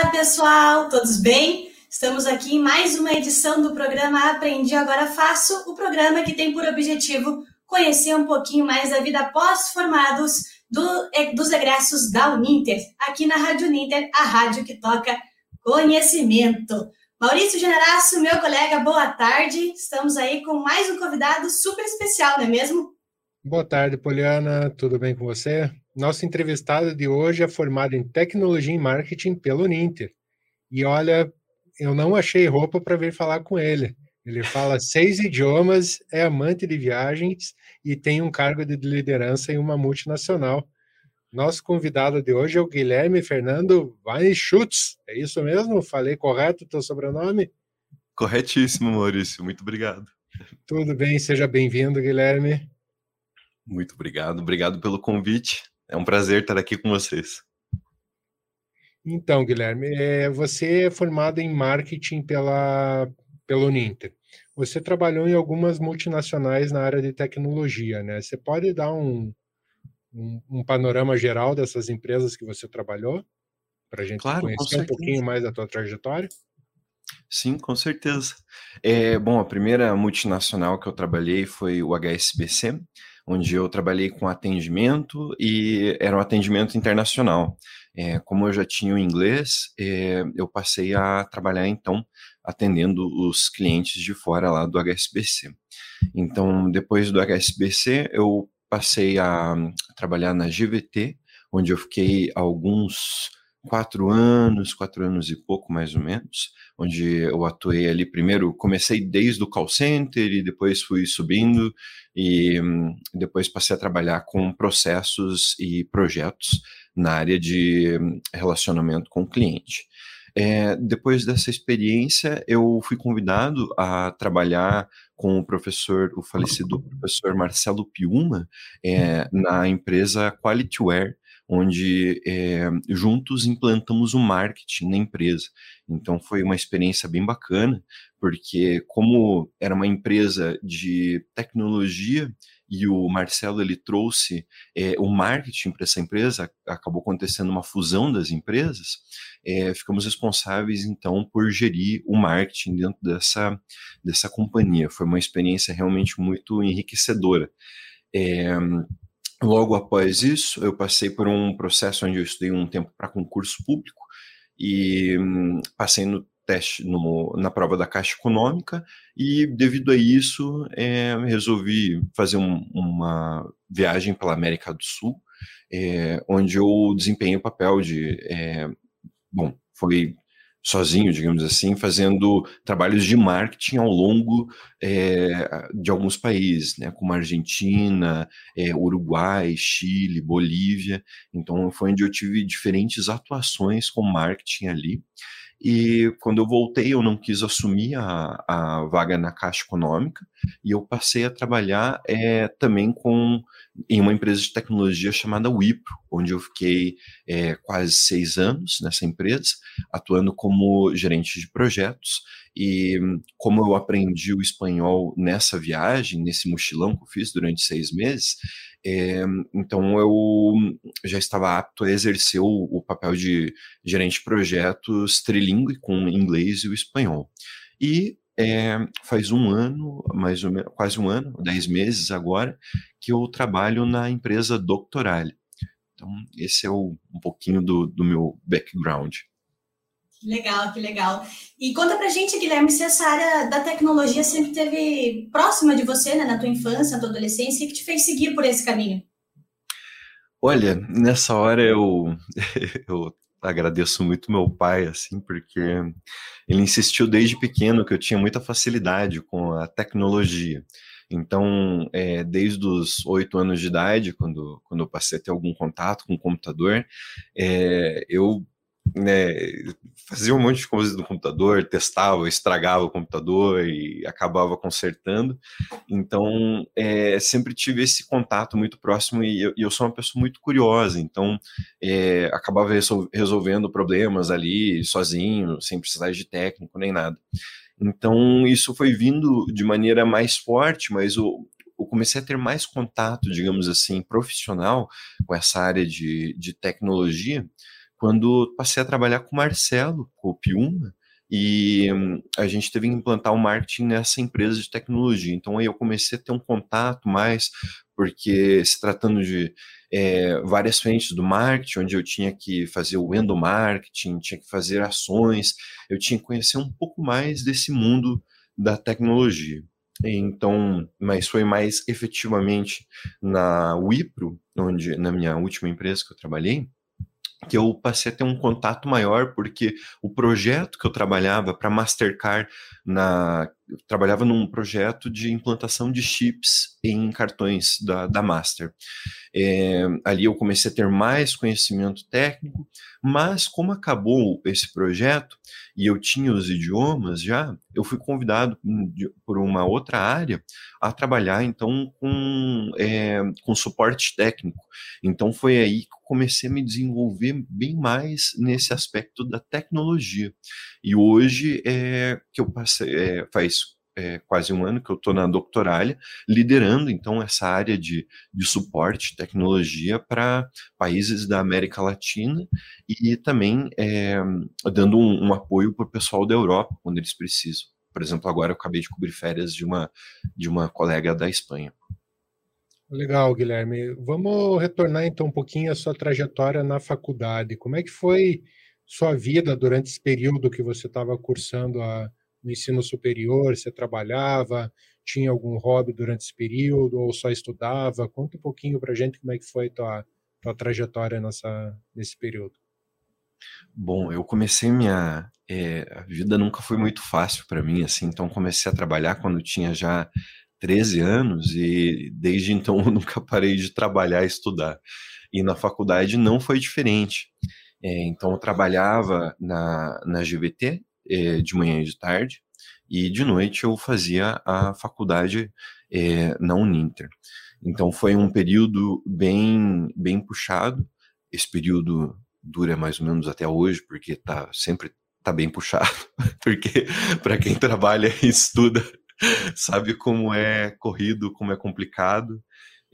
Olá, pessoal, todos bem? Estamos aqui em mais uma edição do programa Aprendi Agora Faço, o programa que tem por objetivo conhecer um pouquinho mais da vida pós-formados do, dos egressos da Uninter, aqui na Rádio Uninter, a rádio que toca conhecimento. Maurício Generaço, meu colega, boa tarde. Estamos aí com mais um convidado super especial, não é mesmo? Boa tarde, Poliana. Tudo bem com você? Nosso entrevistado de hoje é formado em Tecnologia e Marketing pelo Uninter. E olha, eu não achei roupa para vir falar com ele. Ele fala seis idiomas, é amante de viagens e tem um cargo de liderança em uma multinacional. Nosso convidado de hoje é o Guilherme Fernando Weinschutz. É isso mesmo? Falei correto o teu sobrenome? Corretíssimo, Maurício. Muito obrigado. Tudo bem, seja bem-vindo, Guilherme. Muito obrigado. Obrigado pelo convite. É um prazer estar aqui com vocês. Então, Guilherme, é, você é formado em marketing pela, pelo Uninter. Você trabalhou em algumas multinacionais na área de tecnologia, né? Você pode dar um, um, um panorama geral dessas empresas que você trabalhou? Para a gente claro, conhecer um pouquinho mais da tua trajetória? Sim, com certeza. É, bom, a primeira multinacional que eu trabalhei foi o HSBC, onde eu trabalhei com atendimento e era um atendimento internacional. É, como eu já tinha o inglês, é, eu passei a trabalhar então atendendo os clientes de fora lá do HSBC. Então, depois do HSBC, eu passei a trabalhar na GVT, onde eu fiquei alguns quatro anos, quatro anos e pouco mais ou menos, onde eu atuei ali primeiro, comecei desde o call center e depois fui subindo e depois passei a trabalhar com processos e projetos na área de relacionamento com o cliente. É, depois dessa experiência, eu fui convidado a trabalhar com o professor, o falecido professor Marcelo Piuma, é, na empresa QualityWare, onde é, juntos implantamos o marketing na empresa. Então foi uma experiência bem bacana, porque como era uma empresa de tecnologia e o Marcelo ele trouxe é, o marketing para essa empresa, acabou acontecendo uma fusão das empresas, é, ficamos responsáveis então por gerir o marketing dentro dessa, dessa companhia. Foi uma experiência realmente muito enriquecedora. É, Logo após isso, eu passei por um processo onde eu estudei um tempo para concurso público e hum, passei no teste no, na prova da Caixa Econômica e devido a isso é, resolvi fazer um, uma viagem pela América do Sul, é, onde eu desempenhei o papel de é, bom, foi sozinho, digamos assim, fazendo trabalhos de marketing ao longo é, de alguns países, né, como Argentina, é, Uruguai, Chile, Bolívia. Então, foi onde eu tive diferentes atuações com marketing ali. E quando eu voltei, eu não quis assumir a, a vaga na Caixa Econômica e eu passei a trabalhar é, também com em uma empresa de tecnologia chamada Wipro, onde eu fiquei é, quase seis anos nessa empresa, atuando como gerente de projetos. E como eu aprendi o espanhol nessa viagem, nesse mochilão que eu fiz durante seis meses, é, então eu já estava apto a exercer o, o papel de gerente de projetos trilingue com inglês e o espanhol. E é, faz um ano, mais ou menos, quase um ano, dez meses agora, que eu trabalho na empresa Doctorale. Então, esse é o, um pouquinho do, do meu background. Que legal, que legal. E conta pra gente, Guilherme, se essa área da tecnologia sempre teve próxima de você, né, na tua infância, na tua adolescência, e que te fez seguir por esse caminho? Olha, nessa hora eu, eu agradeço muito meu pai, assim, porque ele insistiu desde pequeno que eu tinha muita facilidade com a tecnologia. Então, é, desde os oito anos de idade, quando, quando eu passei a ter algum contato com o computador, é, eu né, fazia um monte de coisas no computador, testava, estragava o computador e acabava consertando. Então, é, sempre tive esse contato muito próximo e eu, eu sou uma pessoa muito curiosa, então é, acabava resolvendo problemas ali sozinho, sem precisar de técnico nem nada. Então, isso foi vindo de maneira mais forte, mas o, eu comecei a ter mais contato, digamos assim, profissional com essa área de, de tecnologia, quando passei a trabalhar com o Marcelo, com o Piuma, e hum, a gente teve que implantar o marketing nessa empresa de tecnologia. Então aí eu comecei a ter um contato mais, porque se tratando de é, várias frentes do marketing, onde eu tinha que fazer o endomarketing, tinha que fazer ações, eu tinha que conhecer um pouco mais desse mundo da tecnologia. Então, mas foi mais efetivamente na Wipro, onde na minha última empresa que eu trabalhei, que eu passei a ter um contato maior, porque o projeto que eu trabalhava para Mastercard, na, eu trabalhava num projeto de implantação de chips em cartões da, da Master. É, ali eu comecei a ter mais conhecimento técnico, mas como acabou esse projeto e eu tinha os idiomas já, eu fui convidado por uma outra área a trabalhar então com, é, com suporte técnico. Então foi aí que comecei a me desenvolver bem mais nesse aspecto da tecnologia. E hoje é que eu passei, é, faz é, quase um ano que eu estou na Doctoralha, liderando então essa área de, de suporte, tecnologia para países da América Latina e também é, dando um, um apoio para o pessoal da Europa quando eles precisam. Por exemplo, agora eu acabei de cobrir férias de uma, de uma colega da Espanha. Legal, Guilherme. Vamos retornar então um pouquinho à sua trajetória na faculdade. Como é que foi sua vida durante esse período que você estava cursando a, no ensino superior? Você trabalhava? Tinha algum hobby durante esse período ou só estudava? Conta um pouquinho para gente como é que foi tua, tua trajetória nessa, nesse período. Bom, eu comecei minha é, a vida nunca foi muito fácil para mim, assim. Então comecei a trabalhar quando tinha já 13 anos e desde então eu nunca parei de trabalhar e estudar. E na faculdade não foi diferente. É, então eu trabalhava na, na GVT, é, de manhã e de tarde, e de noite eu fazia a faculdade é, na Uninter. Então foi um período bem, bem puxado. Esse período dura mais ou menos até hoje, porque tá sempre tá bem puxado, porque para quem trabalha e estuda sabe como é corrido, como é complicado.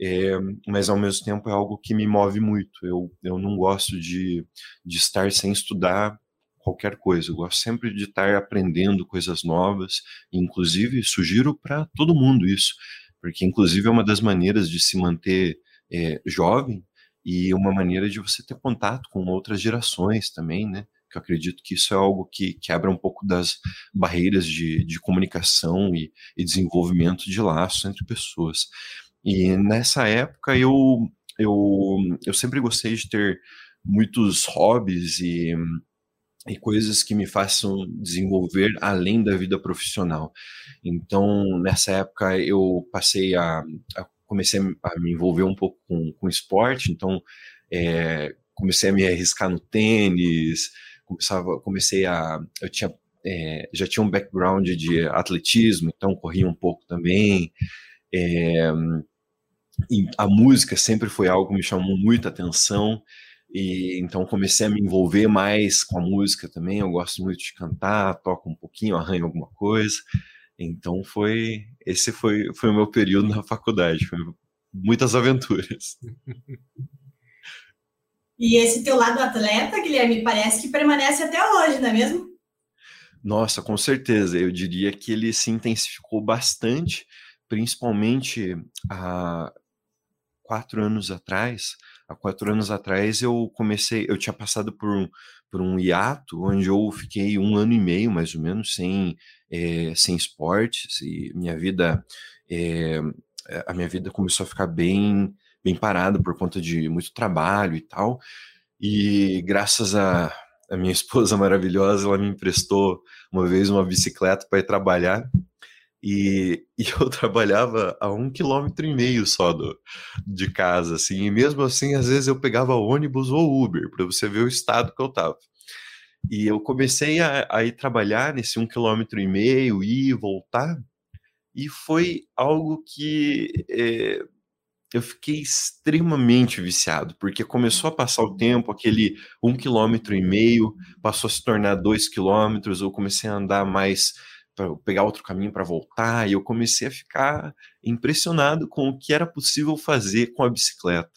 É, mas ao mesmo tempo é algo que me move muito. Eu, eu não gosto de, de estar sem estudar qualquer coisa. Eu gosto sempre de estar aprendendo coisas novas, inclusive sugiro para todo mundo isso, porque inclusive é uma das maneiras de se manter é, jovem e uma maneira de você ter contato com outras gerações também, né? Que eu acredito que isso é algo que quebra um pouco das barreiras de, de comunicação e, e desenvolvimento de laços entre pessoas. E nessa época eu, eu, eu sempre gostei de ter muitos hobbies e e coisas que me façam desenvolver além da vida profissional. Então, nessa época, eu passei a, a comecei a me envolver um pouco com, com esporte, então é, comecei a me arriscar no tênis, começava, comecei a, eu tinha, é, já tinha um background de atletismo, então corria um pouco também, é, a música sempre foi algo que me chamou muita atenção, e então comecei a me envolver mais com a música também. Eu gosto muito de cantar, toco um pouquinho, arranho alguma coisa. Então foi esse foi foi o meu período na faculdade, foi muitas aventuras. E esse teu lado atleta, Guilherme, parece que permanece até hoje, não é mesmo? Nossa, com certeza. Eu diria que ele se intensificou bastante, principalmente há quatro anos atrás, há quatro anos atrás eu comecei, eu tinha passado por um, por um hiato onde eu fiquei um ano e meio mais ou menos sem, é, sem esportes e minha vida é, a minha vida começou a ficar bem bem parada por conta de muito trabalho e tal. E graças a, a minha esposa maravilhosa ela me emprestou uma vez uma bicicleta para ir trabalhar e, e, eu trabalhava a um quilômetro e meio só do, de casa, assim, e mesmo assim, às vezes eu pegava ônibus ou Uber, para você ver o estado que eu estava. E eu comecei a, a, ir trabalhar nesse um quilômetro e meio, ir e voltar, e foi algo que é, eu fiquei extremamente viciado, porque começou a passar o tempo, aquele um quilômetro e meio passou a se tornar dois quilômetros, eu comecei a andar mais para pegar outro caminho para voltar, e eu comecei a ficar impressionado com o que era possível fazer com a bicicleta.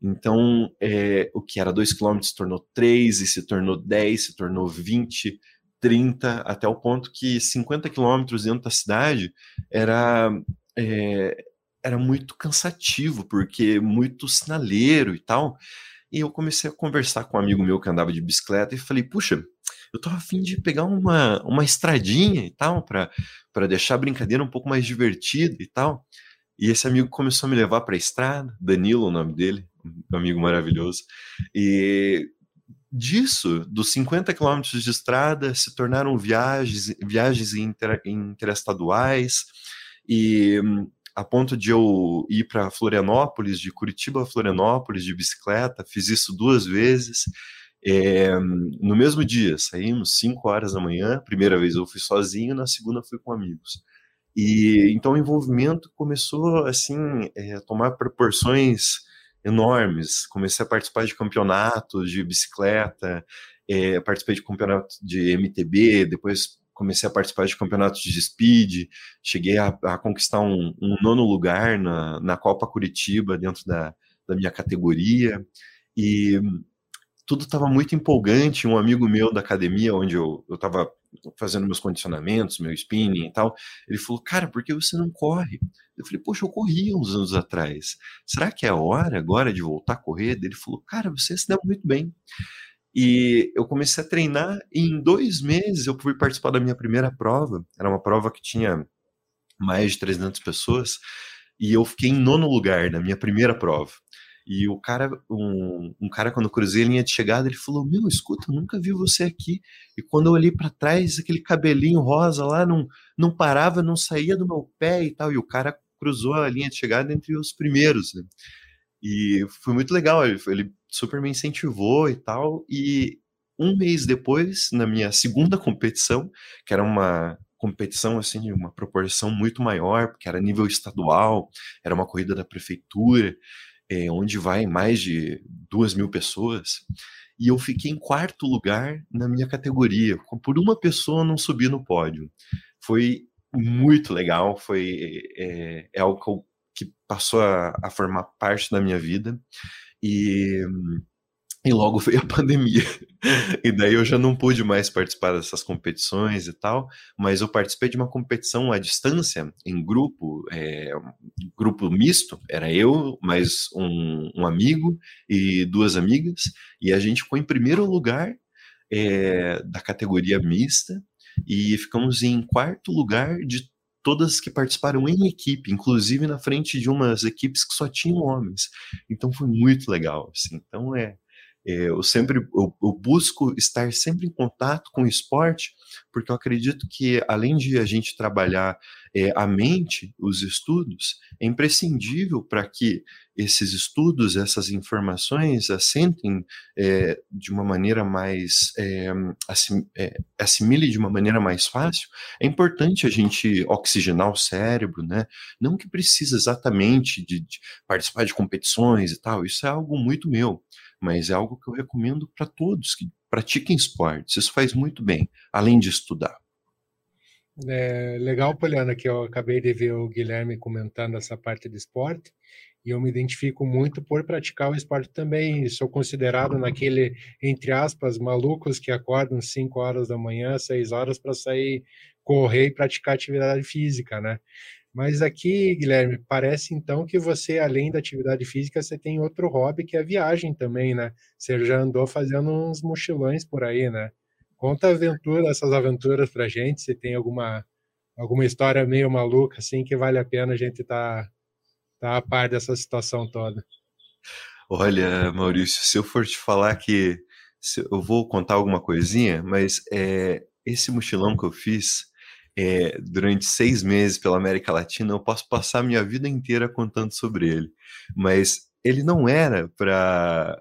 Então, é, o que era 2 km se tornou 3, e se tornou 10, se tornou 20, 30, até o ponto que 50 quilômetros dentro da cidade era, é, era muito cansativo, porque muito sinaleiro e tal. E eu comecei a conversar com um amigo meu que andava de bicicleta e falei, puxa, eu tô afim de pegar uma, uma estradinha e tal, para deixar a brincadeira um pouco mais divertida e tal. E esse amigo começou a me levar para a estrada, Danilo, o nome dele, um amigo maravilhoso. E disso, dos 50 quilômetros de estrada, se tornaram viagens, viagens inter, interestaduais, e a ponto de eu ir para Florianópolis, de Curitiba a Florianópolis, de bicicleta, fiz isso duas vezes. É, no mesmo dia, saímos 5 horas da manhã. Primeira vez eu fui sozinho, na segunda fui com amigos. E então o envolvimento começou assim é, a tomar proporções enormes. Comecei a participar de campeonatos de bicicleta, é, participei de campeonato de MTB, depois comecei a participar de campeonatos de speed, cheguei a, a conquistar um, um, nono lugar na, na Copa Curitiba dentro da, da minha categoria. E tudo estava muito empolgante. Um amigo meu da academia, onde eu estava fazendo meus condicionamentos, meu spinning e tal, ele falou: Cara, por que você não corre? Eu falei: Poxa, eu corri uns anos atrás. Será que é a hora agora de voltar a correr? Ele falou: Cara, você se deu muito bem. E eu comecei a treinar, e em dois meses eu fui participar da minha primeira prova. Era uma prova que tinha mais de 300 pessoas, e eu fiquei em nono lugar na minha primeira prova. E o cara, um, um cara, quando eu cruzei a linha de chegada, ele falou: Meu, escuta, eu nunca vi você aqui. E quando eu olhei para trás, aquele cabelinho rosa lá não, não parava, não saía do meu pé e tal. E o cara cruzou a linha de chegada entre os primeiros. Né? E foi muito legal, ele, ele super me incentivou e tal. E um mês depois, na minha segunda competição, que era uma competição assim de uma proporção muito maior, porque era nível estadual, era uma corrida da prefeitura é, onde vai mais de duas mil pessoas, e eu fiquei em quarto lugar na minha categoria, por uma pessoa não subir no pódio. Foi muito legal, foi é, é algo que, passou a, a, formar parte da minha vida, e e logo veio a pandemia. E daí eu já não pude mais participar dessas competições e tal, mas eu participei de uma competição à distância, em grupo, é, grupo misto, era eu, mais um, um, amigo e duas amigas, e a gente ficou em primeiro lugar é, da categoria mista, e ficamos em quarto lugar de todas que participaram em equipe, inclusive na frente de umas equipes que só tinham homens. Então foi muito legal. Assim. Então é eu sempre eu, eu, busco estar sempre em contato com o esporte, porque eu acredito que além de a gente trabalhar é, a mente, os estudos, é imprescindível para que esses estudos, essas informações assentem é, de uma maneira mais é, assim, assimile de uma maneira mais fácil. É importante a gente oxigenar o cérebro, né? Não que precisa exatamente de, de participar de competições e tal. Isso é algo muito meu mas é algo que eu recomendo para todos que pratiquem esportes. Isso faz muito bem, além de estudar. É legal, Poliana, que eu acabei de ver o Guilherme comentando essa parte de esporte, e eu me identifico muito por praticar o esporte também. Sou considerado naquele, entre aspas, malucos que acordam 5 horas da manhã, 6 horas para sair correr e praticar atividade física, né? Mas aqui, Guilherme, parece então que você, além da atividade física, você tem outro hobby que é a viagem também, né? Você já andou fazendo uns mochilões por aí, né? Conta a aventura, essas aventuras pra gente, se tem alguma alguma história meio maluca assim que vale a pena a gente tá tá a par dessa situação toda. Olha, Maurício, se eu for te falar que eu vou contar alguma coisinha, mas é, esse mochilão que eu fiz, é, durante seis meses pela América Latina, eu posso passar a minha vida inteira contando sobre ele. Mas ele não era para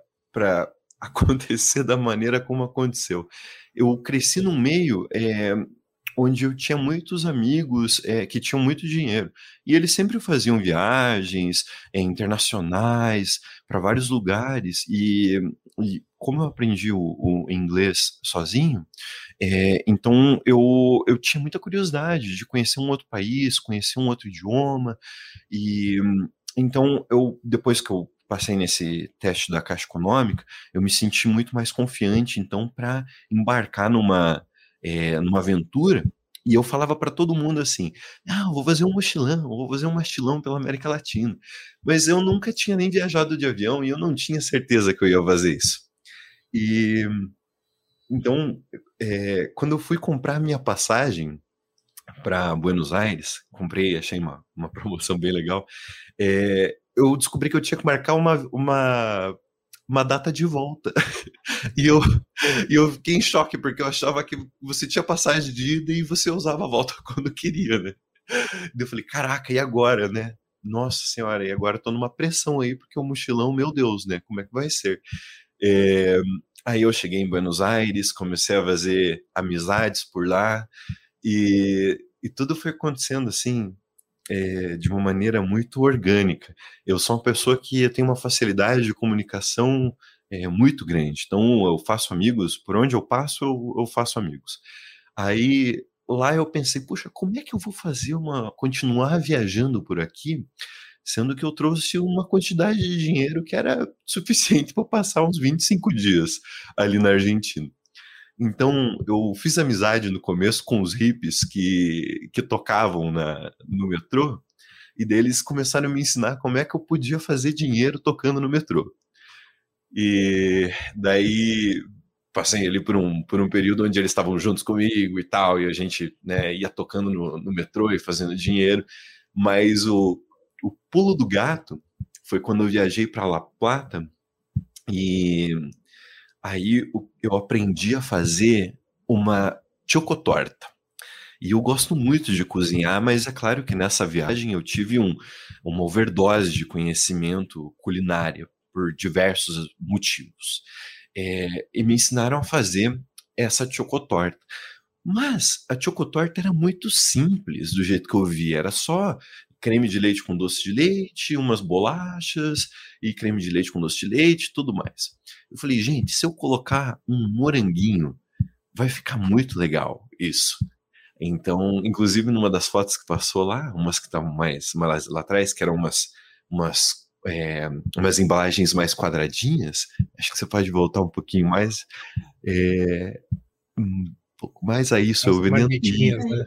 acontecer da maneira como aconteceu. Eu cresci num meio é, onde eu tinha muitos amigos é, que tinham muito dinheiro. E eles sempre faziam viagens é, internacionais para vários lugares. E, e, como eu aprendi o, o inglês sozinho, é, então eu, eu tinha muita curiosidade de conhecer um outro país, conhecer um outro idioma, e então eu depois que eu passei nesse teste da Caixa Econômica, eu me senti muito mais confiante, então, para embarcar numa, é, numa aventura. E eu falava para todo mundo assim: ah, vou fazer um mochilão, vou fazer um mochilão pela América Latina. Mas eu nunca tinha nem viajado de avião e eu não tinha certeza que eu ia fazer isso. E então, é, quando eu fui comprar minha passagem para Buenos Aires, comprei, achei uma, uma promoção bem legal. É, eu descobri que eu tinha que marcar uma, uma, uma data de volta. e, eu, e eu fiquei em choque, porque eu achava que você tinha passagem de ida e você usava a volta quando queria, né? E eu falei, caraca, e agora, né? Nossa senhora, e agora eu tô numa pressão aí, porque o mochilão, meu Deus, né? Como é que vai ser? É, aí eu cheguei em Buenos Aires, comecei a fazer amizades por lá, e, e tudo foi acontecendo assim, é, de uma maneira muito orgânica. Eu sou uma pessoa que tem uma facilidade de comunicação é, muito grande. Então, eu faço amigos, por onde eu passo, eu, eu, faço amigos. Aí, lá eu pensei, puxa, como é que eu vou fazer uma. continuar viajando por aqui, sendo que eu trouxe uma quantidade de dinheiro que era suficiente para passar uns 25 dias ali na Argentina. Então, eu fiz amizade no começo com os hippies que, que tocavam na, no metrô, e deles começaram a me ensinar como é que eu podia fazer dinheiro tocando no metrô. E daí passei ali por um, por um período onde eles estavam juntos comigo e tal, e a gente né, ia tocando no, no metrô e fazendo dinheiro, mas o, o pulo do gato foi quando eu viajei para La Plata e Aí eu aprendi a fazer uma chocotorta. E eu gosto muito de cozinhar, mas é claro que nessa viagem eu tive um, uma overdose de conhecimento culinário por diversos motivos. É, e me ensinaram a fazer essa chocotorta. Mas a chocotorta era muito simples do jeito que eu vi. Era só creme de leite com doce de leite, umas bolachas e creme de leite com doce de leite, tudo mais. Eu falei, gente, se eu colocar um moranguinho, vai ficar muito legal isso. Então, inclusive numa das fotos que passou lá, umas que estavam mais, mais lá atrás, que eram umas, umas, é, umas embalagens mais quadradinhas, acho que você pode voltar um pouquinho mais. É, um pouco mais a isso, As eu vendendo. Né?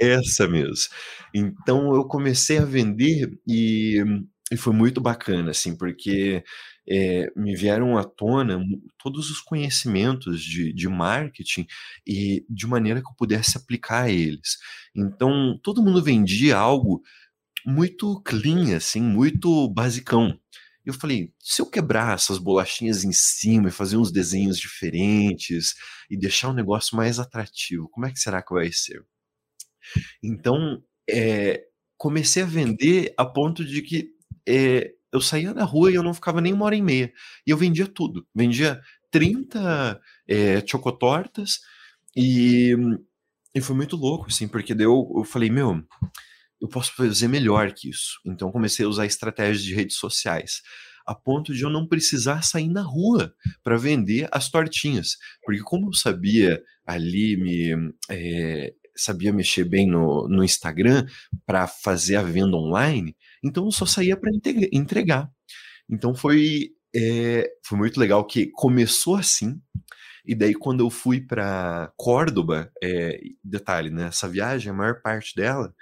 Essa mesmo. Então eu comecei a vender e, e foi muito bacana, assim, porque é, me vieram à tona todos os conhecimentos de, de marketing e de maneira que eu pudesse aplicar eles. Então todo mundo vendia algo muito clean, assim, muito basicão. Eu falei, se eu quebrar essas bolachinhas em cima e fazer uns desenhos diferentes e deixar o um negócio mais atrativo, como é que será que vai ser? Então, é, comecei a vender a ponto de que é, eu saía na rua e eu não ficava nem uma hora e meia. E eu vendia tudo. Vendia 30 é, chocotortas e, e foi muito louco, assim, porque deu, eu falei, meu, eu posso fazer melhor que isso. Então comecei a usar estratégias de redes sociais a ponto de eu não precisar sair na rua para vender as tortinhas. Porque como eu sabia ali me é, sabia mexer bem no, no Instagram para fazer a venda online, então eu só saía para entregar. Então foi, é, foi muito legal que começou assim, e daí quando eu fui para Córdoba, é, detalhe, né, essa viagem, a maior parte dela,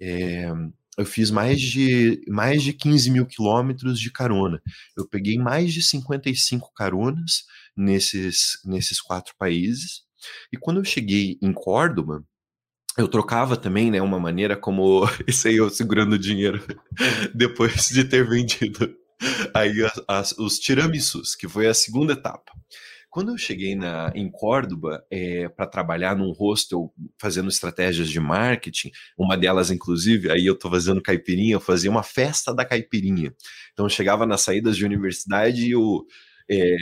é, eu fiz mais de, mais de 15 mil quilômetros de carona. Eu peguei mais de 55 caronas nesses, nesses quatro países. E quando eu cheguei em Córdoba, eu trocava também, né, uma maneira como isso aí eu segurando dinheiro depois de ter vendido aí as, as, os tiramisus, que foi a segunda etapa. Quando eu cheguei na, em Córdoba é, para trabalhar num hostel fazendo estratégias de marketing, uma delas, inclusive, aí eu estou fazendo caipirinha, eu fazia uma festa da caipirinha. Então eu chegava nas saídas de universidade e o, é,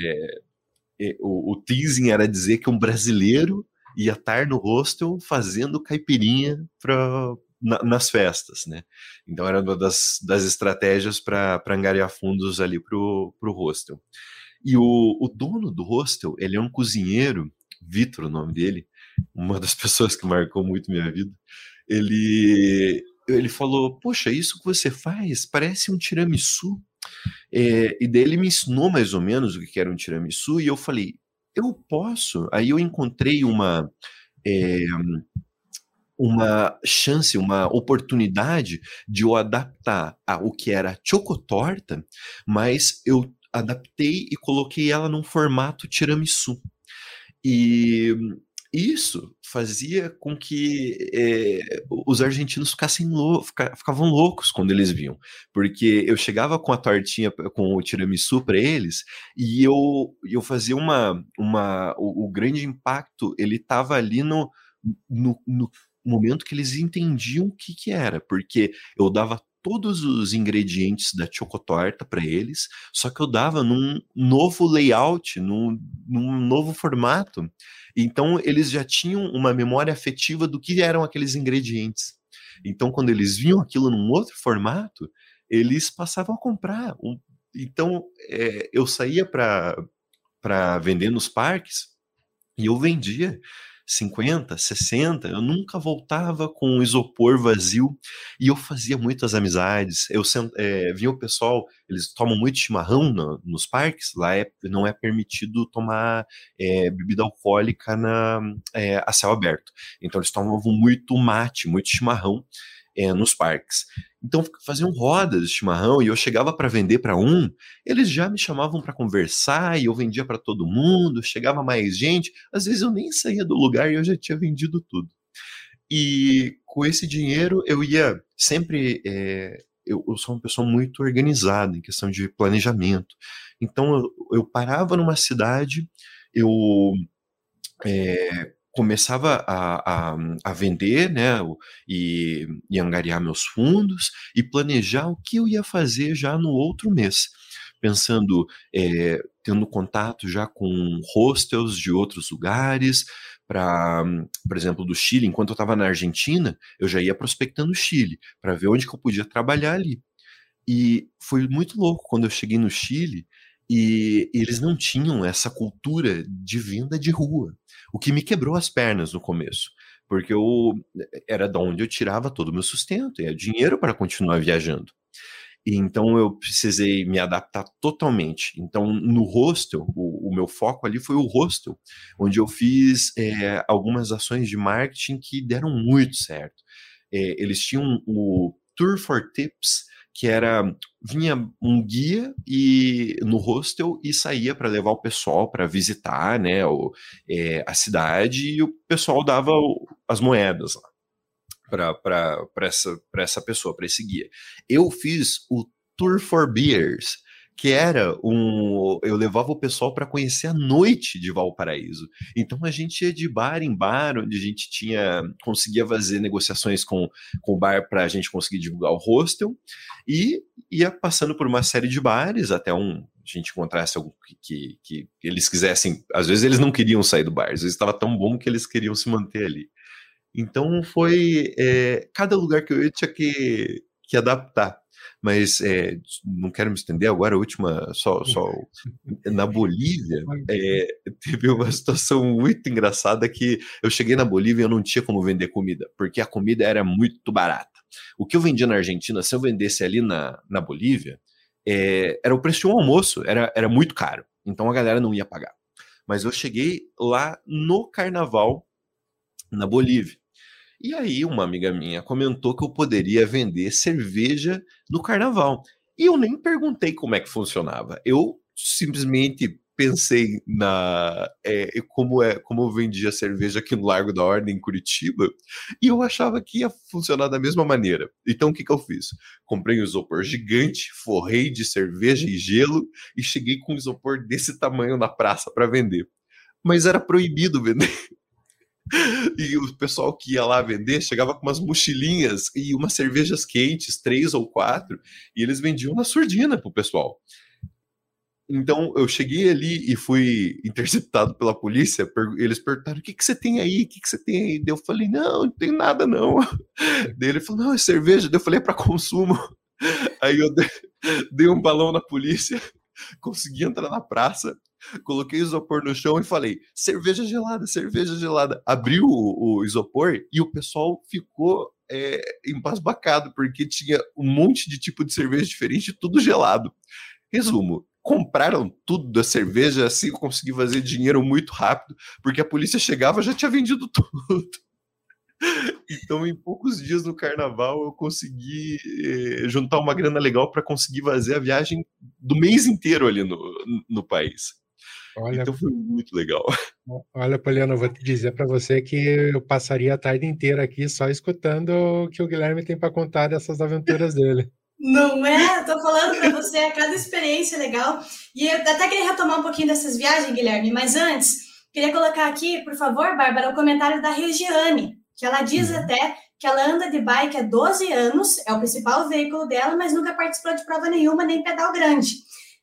é, o, o teasing era dizer que um brasileiro ia estar no hostel fazendo caipirinha pra, na, nas festas, né? Então era uma das, das estratégias para angariar fundos ali pro, pro hostel. E o, o dono do hostel, ele é um cozinheiro, Vitor o nome dele, uma das pessoas que marcou muito minha vida. Ele ele falou: Poxa, isso que você faz parece um tiramisu. É, e daí ele me ensinou mais ou menos o que era um tiramisu, e eu falei, eu posso. Aí eu encontrei uma. É, uma chance, uma oportunidade de eu adaptar a, o que era chocotorta, mas eu adaptei e coloquei ela num formato tiramisu. E isso fazia com que é, os argentinos ficassem lou ficavam loucos quando eles viam, porque eu chegava com a tortinha, com o tiramisu para eles, e eu, eu fazia uma, uma o, o grande impacto, ele estava ali no, no, no, momento que eles entendiam o que, que era, porque eu dava todos os ingredientes da chocotorta para eles, só que eu dava num novo layout, num, num novo formato. Então, eles já tinham uma memória afetiva do que eram aqueles ingredientes. Então, quando eles viam aquilo num outro formato, eles passavam a comprar. Então, é, eu saía para vender nos parques e eu vendia 50, 60, eu nunca voltava com um isopor vazio e eu fazia muitas amizades. Eu é, o pessoal, eles tomam muito chimarrão no, nos parques, lá é, não é permitido tomar é, bebida alcoólica na, é, a céu aberto. Então eles tomavam muito mate, muito chimarrão é, nos parques. Então faziam rodas de chimarrão e eu chegava para vender para um, eles já me chamavam para conversar e eu vendia para todo mundo, chegava mais gente, às vezes eu nem saía do lugar e eu já tinha vendido tudo. E com esse dinheiro eu ia sempre. É, eu, eu, sou uma pessoa muito organizada em questão de planejamento. Então eu, eu parava numa cidade, eu é, começava a, a, a, vender, né, e, e angariar meus fundos e planejar o que eu ia fazer já no outro mês, pensando, é, tendo contato já com hostels de outros lugares, para, por exemplo, do Chile, enquanto eu estava na Argentina, eu já ia prospectando o Chile, para ver onde que eu podia trabalhar ali. E foi muito louco quando eu cheguei no Chile e eles não tinham essa cultura de venda de rua. O que me quebrou as pernas no começo, porque eu era de onde eu tirava todo o meu sustento, e é dinheiro para continuar viajando. Então eu precisei me adaptar totalmente. Então, no hostel, o, o meu foco ali foi o hostel, onde eu fiz é, algumas ações de marketing que deram muito certo. É, eles tinham o Tour for Tips, que era vinha um guia e no hostel e saía para levar o pessoal para visitar, né, o, é, a cidade e o pessoal dava o, as moedas lá para essa para essa pessoa, para esse guia. Eu fiz o Tour for Beers, que era um. Eu levava o pessoal para conhecer a noite de Valparaíso. Então a gente ia de bar em bar, onde a gente tinha conseguia fazer negociações com, com o bar para a gente conseguir divulgar o hostel, e ia passando por uma série de bares até um. A gente encontrasse algum que, que, que eles quisessem. Às vezes eles não queriam sair do bar, às vezes estava tão bom que eles queriam se manter ali. Então foi. É, cada lugar que eu ia tinha que, que adaptar mas é, não quero me estender agora, a última, só, só na Bolívia, é, teve uma situação muito engraçada que eu cheguei na Bolívia e eu não tinha como vender comida, porque a comida era muito barata. O que eu vendia na Argentina, se eu vendesse ali na, na Bolívia, é, era o preço de um almoço, era, era muito caro, então a galera não ia pagar. Mas eu cheguei lá no carnaval, na Bolívia. E aí, uma amiga minha comentou que eu poderia vender cerveja no carnaval. E eu nem perguntei como é que funcionava. Eu simplesmente pensei na é, como é como eu vendia cerveja aqui no Largo da Ordem em Curitiba e eu achava que ia funcionar da mesma maneira. Então o que, que eu fiz? Comprei um isopor gigante, forrei de cerveja e gelo e cheguei com um isopor desse tamanho na praça para vender. Mas era proibido vender. E o pessoal que ia lá vender chegava com umas mochilinhas e umas cervejas quentes, três ou quatro, e eles vendiam na surdina pro pessoal. Então eu cheguei ali e fui interceptado pela polícia. Eles perguntaram: o que, que você tem aí? O que, que você tem aí? Eu falei: não, não tem nada não. Daí ele falou: não, é cerveja. Daí eu falei: é para consumo. Aí eu dei um balão na polícia, consegui entrar na praça coloquei o isopor no chão e falei: cerveja gelada, cerveja gelada. Abriu o, o isopor e o pessoal ficou é, embasbacado, porque tinha um monte de tipo de cerveja diferente, tudo gelado. Resumo, compraram tudo da cerveja, assim eu consegui fazer dinheiro muito rápido, porque a polícia chegava já tinha vendido tudo. Então, em poucos dias no carnaval, eu consegui eh, juntar uma grana legal para conseguir fazer a viagem do mês inteiro ali no, no país. Olha, então foi muito legal. Olha, Poliana, eu vou te dizer para você que eu passaria a tarde inteira aqui só escutando o que o Guilherme tem para contar dessas aventuras dele. Não é? Estou falando para você a cada experiência legal. E eu até queria retomar um pouquinho dessas viagens, Guilherme, mas antes, queria colocar aqui, por favor, Bárbara, o comentário da Regiane, que ela diz uhum. até que ela anda de bike há 12 anos, é o principal veículo dela, mas nunca participou de prova nenhuma, nem pedal grande.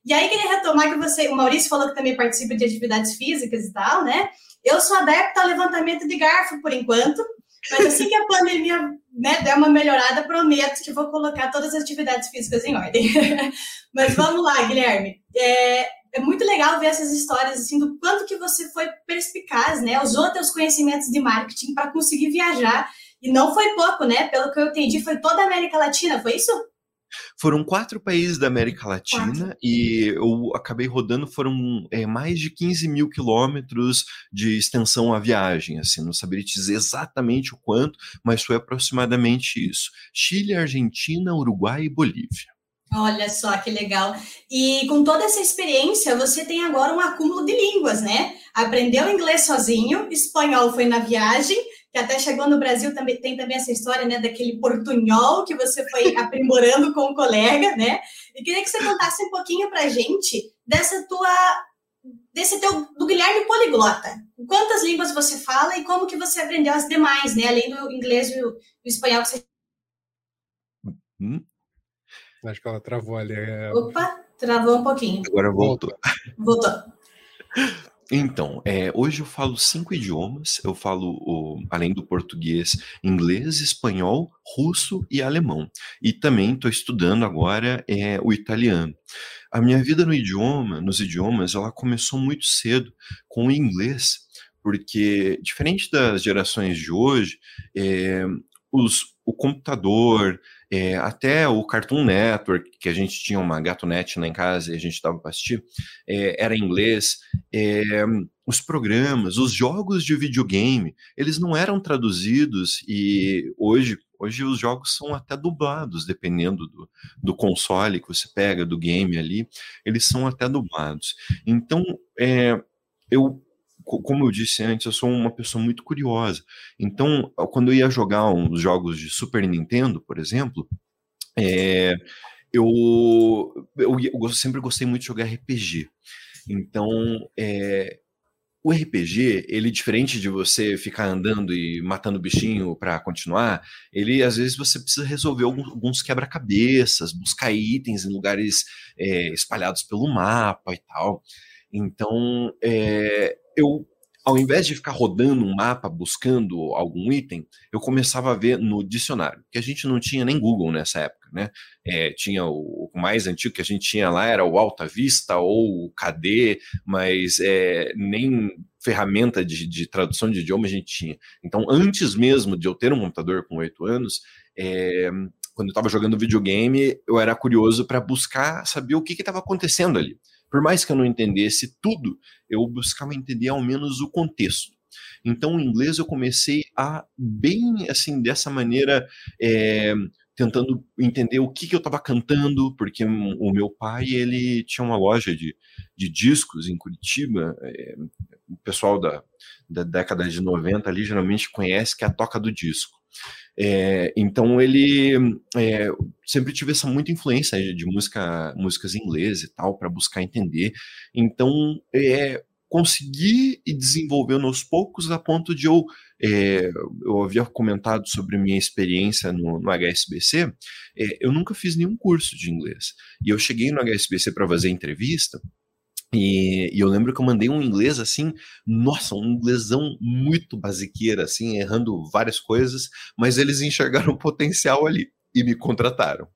E aí queria retomar que você, o Maurício falou que também participa de atividades físicas e tal, né? Eu sou adepta ao levantamento de garfo por enquanto, mas assim que a pandemia né, der uma melhorada, prometo que vou colocar todas as atividades físicas em ordem. mas vamos lá, Guilherme. É, é muito legal ver essas histórias assim do quanto que você foi perspicaz, né? Usou teus conhecimentos de marketing para conseguir viajar e não foi pouco, né? Pelo que eu entendi, foi toda a América Latina, foi isso? Foram quatro países da América Latina quatro. e eu acabei rodando, foram é, mais de 15 mil quilômetros de extensão a viagem, assim, não saberia dizer exatamente o quanto, mas foi aproximadamente isso. Chile, Argentina, Uruguai e Bolívia. Olha só que legal. E com toda essa experiência, você tem agora um acúmulo de línguas, né? Aprendeu inglês sozinho, espanhol foi na viagem, que até chegou no Brasil também tem também essa história, né, daquele portunhol que você foi aprimorando com o colega, né? E queria que você contasse um pouquinho pra gente dessa tua desse teu do Guilherme poliglota. Quantas línguas você fala e como que você aprendeu as demais, né, além do inglês e o, espanhol que você hum? Acho que ela travou ali. É... Opa, travou um pouquinho. Agora voltou. Voltou. Então, é, hoje eu falo cinco idiomas. Eu falo, o, além do português, inglês, espanhol, russo e alemão. E também estou estudando agora é, o italiano. A minha vida no idioma, nos idiomas, ela começou muito cedo com o inglês, porque diferente das gerações de hoje, é, os, o computador, é, até o Cartoon Network, que a gente tinha uma Gatonet lá em casa e a gente estava para assistir, é, era em inglês. É, os programas, os jogos de videogame, eles não eram traduzidos e hoje, hoje os jogos são até dublados, dependendo do, do console que você pega, do game ali, eles são até dublados. Então, é, eu como eu disse antes, eu sou uma pessoa muito curiosa. Então, quando eu ia jogar uns jogos de Super Nintendo, por exemplo, é, eu, eu, eu, sempre gostei muito de jogar RPG. Então, é, o RPG, ele diferente de você ficar andando e matando bichinho para continuar, ele às vezes você precisa resolver alguns, alguns quebra-cabeças, buscar itens em lugares é, espalhados pelo mapa e tal. Então, é, eu, ao invés de ficar rodando um mapa buscando algum item, eu começava a ver no dicionário, que a gente não tinha nem Google nessa época, né? É, tinha o, o, mais antigo que a gente tinha lá era o Alta Vista ou o KD, mas é, nem ferramenta de, de, tradução de idioma a gente tinha. Então, antes mesmo de eu ter um computador com oito anos, é, quando eu estava jogando videogame, eu era curioso para buscar saber o que estava acontecendo ali por mais que eu não entendesse tudo, eu buscava entender ao menos o contexto. Então, o inglês eu comecei a bem assim dessa maneira, é, tentando entender o que, que eu estava cantando, porque o meu pai ele tinha uma loja de, de discos em Curitiba. É, o pessoal da, da década de 90 ali geralmente conhece que é a toca do disco. É, então ele é, sempre tive essa muita influência de música, músicas inglesas e tal para buscar entender. Então é, consegui e desenvolvendo aos poucos a ponto de eu é, eu havia comentado sobre minha experiência no, no HSBC. É, eu nunca fiz nenhum curso de inglês e eu cheguei no HSBC para fazer entrevista e, e, eu lembro que eu mandei um inglês assim, nossa, um inglesão muito basiqueira, assim, errando várias coisas, mas eles enxergaram potencial ali e me contrataram.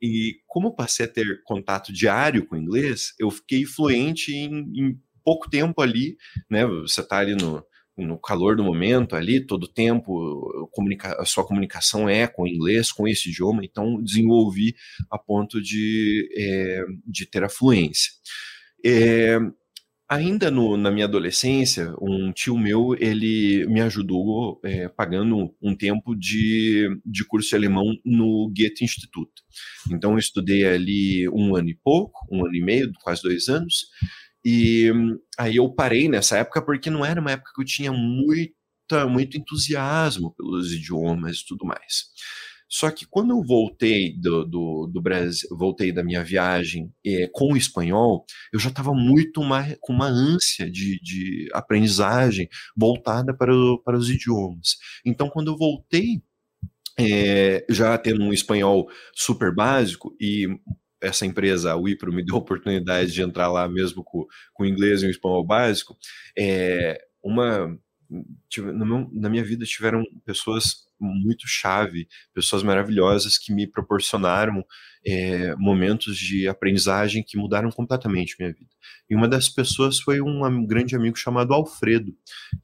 E como eu passei a ter contato diário com inglês, eu fiquei fluente em, em pouco tempo ali, né? Você está ali no, no calor do momento ali, todo tempo, comunica a sua comunicação é com inglês, com esse idioma, então desenvolvi a ponto de, é, de ter a fluência. É, ainda no, na minha adolescência, um tio meu, ele me ajudou é, pagando um tempo de, de curso de alemão no Goethe Instituto. Então eu estudei ali um ano e pouco, um ano e meio, quase dois anos, e aí eu parei nessa época porque não era uma época que eu tinha muita, muito entusiasmo pelos idiomas e tudo mais. Só que quando eu voltei do, do, do Brasil, voltei da minha viagem é, com o espanhol, eu já estava muito mais, com uma ânsia de, de aprendizagem voltada para, o, para os idiomas. Então, quando eu voltei, é, já tendo um espanhol super básico e essa empresa, a Wipro, me deu a oportunidade de entrar lá mesmo com, com inglês e um espanhol básico, é, uma, na minha vida tiveram pessoas muito chave, pessoas maravilhosas que me proporcionaram é, momentos de aprendizagem que mudaram completamente minha vida. E uma das pessoas foi um grande amigo chamado Alfredo,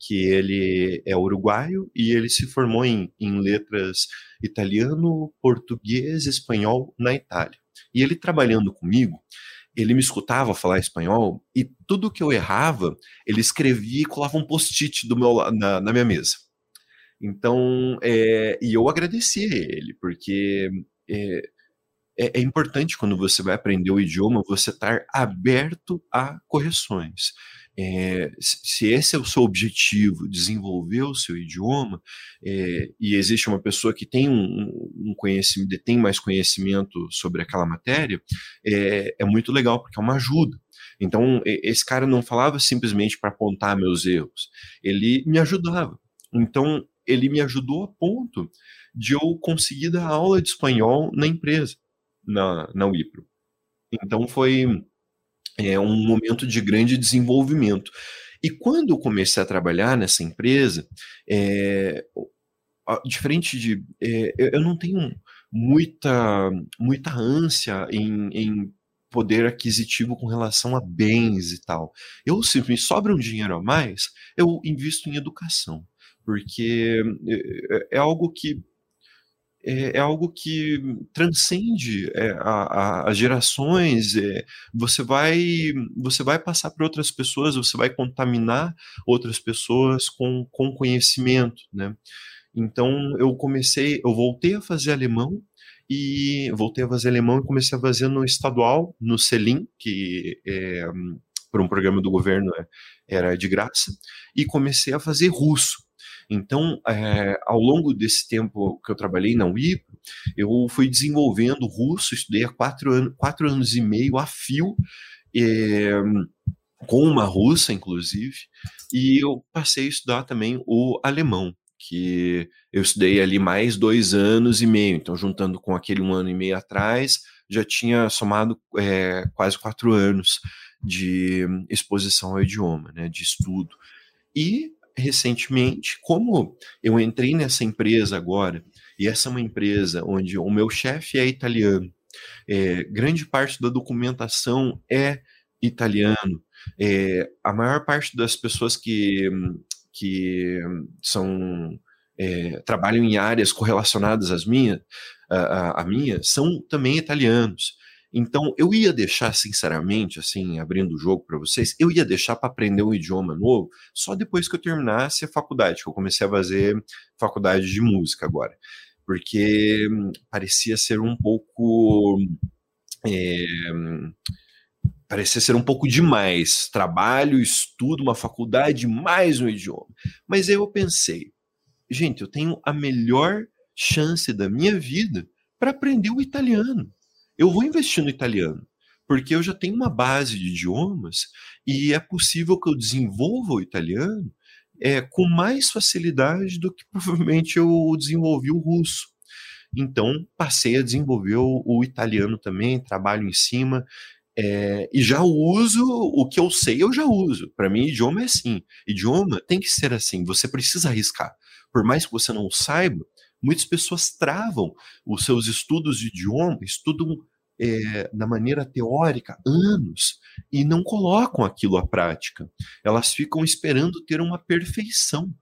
que ele é uruguaio e ele se formou em, em letras italiano, português, espanhol na Itália. E ele trabalhando comigo, ele me escutava falar espanhol e tudo que eu errava, ele escrevia e colava um post-it na, na minha mesa. Então, é, e eu agradecia ele, porque é, é, é, importante quando você vai aprender o idioma, você estar aberto a correções. É, se esse é o seu objetivo, desenvolver o seu idioma, é, e existe uma pessoa que tem um, um, conhecimento, tem mais conhecimento sobre aquela matéria, é, é muito legal, porque é uma ajuda. Então, esse cara não falava simplesmente para apontar meus erros, ele me ajudava. Então, ele me ajudou a ponto de eu conseguir dar aula de espanhol na empresa, na, na Wipro. Então, foi é um momento de grande desenvolvimento. E quando eu comecei a trabalhar nessa empresa, é, diferente de. É, eu não tenho muita, muita ânsia em, em poder aquisitivo com relação a bens e tal. Eu, se me sobra um dinheiro a mais, eu invisto em educação, porque é, é algo que é, é algo que transcende é, as gerações. É, você vai você vai passar para outras pessoas, você vai contaminar outras pessoas com, com conhecimento, né? Então eu comecei, eu voltei a fazer alemão e voltei a fazer alemão e comecei a fazer no estadual, no Selim, que é, por um programa do governo é, era de graça, e comecei a fazer russo. Então, é, ao longo desse tempo que eu trabalhei na UIPRO, eu fui desenvolvendo russo, estudei há quatro, anos, quatro anos e meio a fio, é, com uma russa, inclusive, e eu passei a estudar também o alemão, que eu estudei ali mais dois anos e meio, então juntando com aquele um ano e meio atrás, já tinha somado é, quase quatro anos de exposição ao idioma, né, de estudo. E recentemente, como eu entrei nessa empresa agora, e essa é uma empresa onde o meu chefe é italiano, é, grande parte da documentação é italiano, é, a maior parte das pessoas que, que são é, trabalham em áreas correlacionadas às minhas, a, a minha, são também italianos. Então, eu ia deixar, sinceramente, assim, abrindo o jogo para vocês, eu ia deixar para aprender um idioma novo só depois que eu terminasse a faculdade, que eu comecei a fazer faculdade de música agora. Porque hum, parecia ser um pouco. É, parecia ser um pouco demais. Trabalho, estudo, uma faculdade, mais um idioma. Mas aí eu pensei, gente, eu tenho a melhor chance da minha vida para aprender o italiano eu vou investir no italiano, porque eu já tenho uma base de idiomas e é possível que eu desenvolva o italiano é, com mais facilidade do que provavelmente eu desenvolvi o russo. Então, passei a desenvolver o, o italiano também, trabalho em cima, é, e já uso o que eu sei, eu já uso. Para mim, idioma é assim. Idioma tem que ser assim. Você precisa arriscar. Por mais que você não saiba, Muitas pessoas travam os seus estudos de idioma, estudam é, na maneira teórica anos, e não colocam aquilo à prática. Elas ficam esperando ter uma perfeição.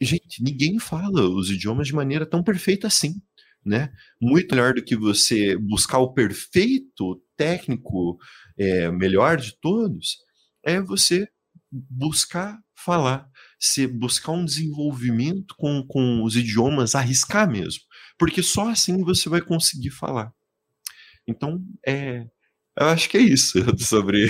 Gente, ninguém fala os idiomas de maneira tão perfeita assim. Né? Muito melhor do que você buscar o perfeito técnico é, melhor de todos, é você buscar falar, se buscar um desenvolvimento com, com os idiomas, arriscar mesmo, porque só assim você vai conseguir falar. Então, é, eu acho que é isso sobre,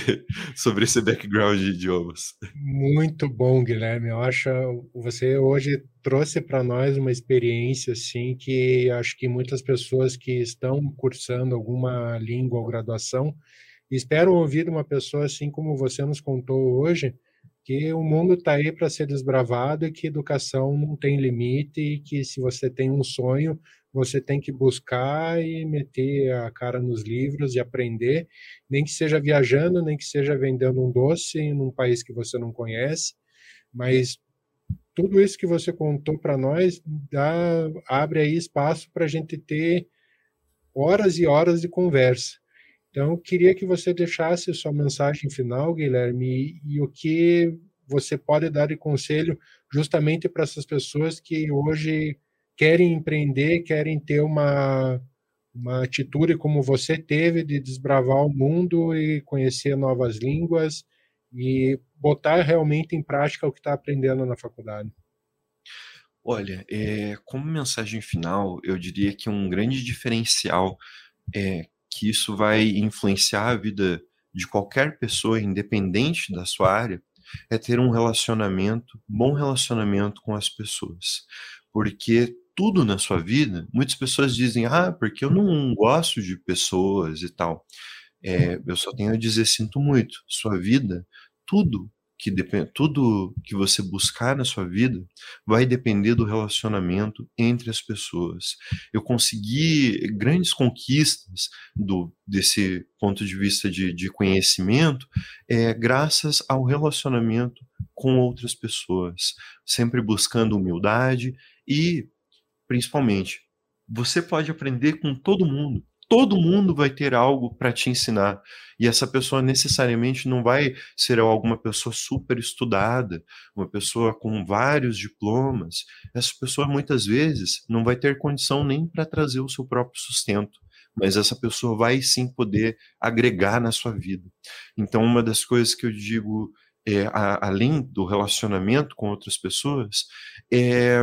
sobre esse background de idiomas. Muito bom, Guilherme. Eu acho você hoje trouxe para nós uma experiência assim que acho que muitas pessoas que estão cursando alguma língua ou graduação esperam ouvir uma pessoa assim como você nos contou hoje, que o mundo está aí para ser desbravado e que educação não tem limite e que se você tem um sonho, você tem que buscar e meter a cara nos livros e aprender, nem que seja viajando, nem que seja vendendo um doce em um país que você não conhece, mas tudo isso que você contou para nós dá, abre aí espaço para a gente ter horas e horas de conversa. Então, queria que você deixasse sua mensagem final, Guilherme, e, e o que você pode dar de conselho justamente para essas pessoas que hoje querem empreender, querem ter uma, uma atitude como você teve de desbravar o mundo e conhecer novas línguas e botar realmente em prática o que está aprendendo na faculdade. Olha, é, como mensagem final, eu diria que um grande diferencial é, que isso vai influenciar a vida de qualquer pessoa, independente da sua área, é ter um relacionamento, bom relacionamento com as pessoas. Porque tudo na sua vida, muitas pessoas dizem, ah, porque eu não gosto de pessoas e tal. É, eu só tenho a dizer, sinto muito. Sua vida, tudo que depende, tudo que você buscar na sua vida vai depender do relacionamento entre as pessoas. Eu consegui grandes conquistas do desse ponto de vista de, de conhecimento é, graças ao relacionamento com outras pessoas, sempre buscando humildade e, principalmente, você pode aprender com todo mundo todo mundo vai ter algo para te ensinar. E essa pessoa necessariamente não vai ser alguma pessoa super estudada, uma pessoa com vários diplomas. Essa pessoa muitas vezes não vai ter condição nem para trazer o seu próprio sustento. Mas essa pessoa vai sim poder agregar na sua vida. Então, uma das coisas que eu digo, é, a, além do relacionamento com outras pessoas, é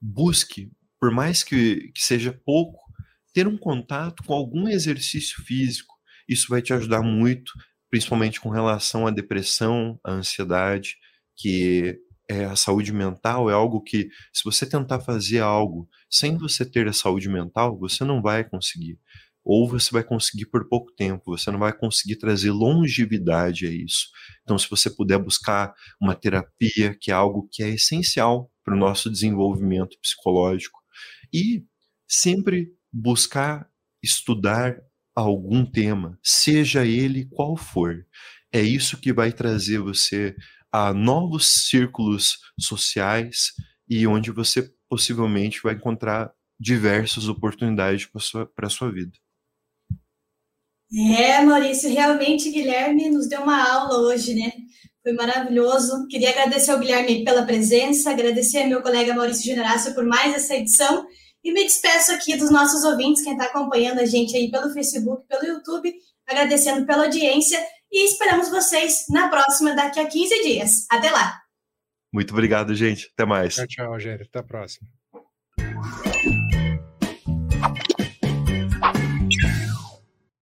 busque, por mais que, que seja pouco, ter um contato com algum exercício físico. Isso vai te ajudar muito, principalmente com relação à depressão, à ansiedade, que é, a saúde mental é algo que, se você tentar fazer algo sem você ter a saúde mental, você não vai conseguir. Ou você vai conseguir por pouco tempo, você não vai conseguir trazer longevidade a isso. Então, se você puder buscar uma terapia, que é algo que é essencial para o nosso desenvolvimento psicológico, e sempre buscar estudar algum tema, seja ele qual for. É isso que vai trazer você a novos círculos sociais e onde você possivelmente vai encontrar diversas oportunidades para sua, a sua vida. É, Maurício, realmente Guilherme nos deu uma aula hoje, né? Foi maravilhoso. Queria agradecer ao Guilherme pela presença, agradecer ao meu colega Maurício Generácio por mais essa edição e me despeço aqui dos nossos ouvintes, quem está acompanhando a gente aí pelo Facebook, pelo YouTube, agradecendo pela audiência e esperamos vocês na próxima, daqui a 15 dias. Até lá! Muito obrigado, gente. Até mais. Tchau, tchau, Rogério. Até a próxima.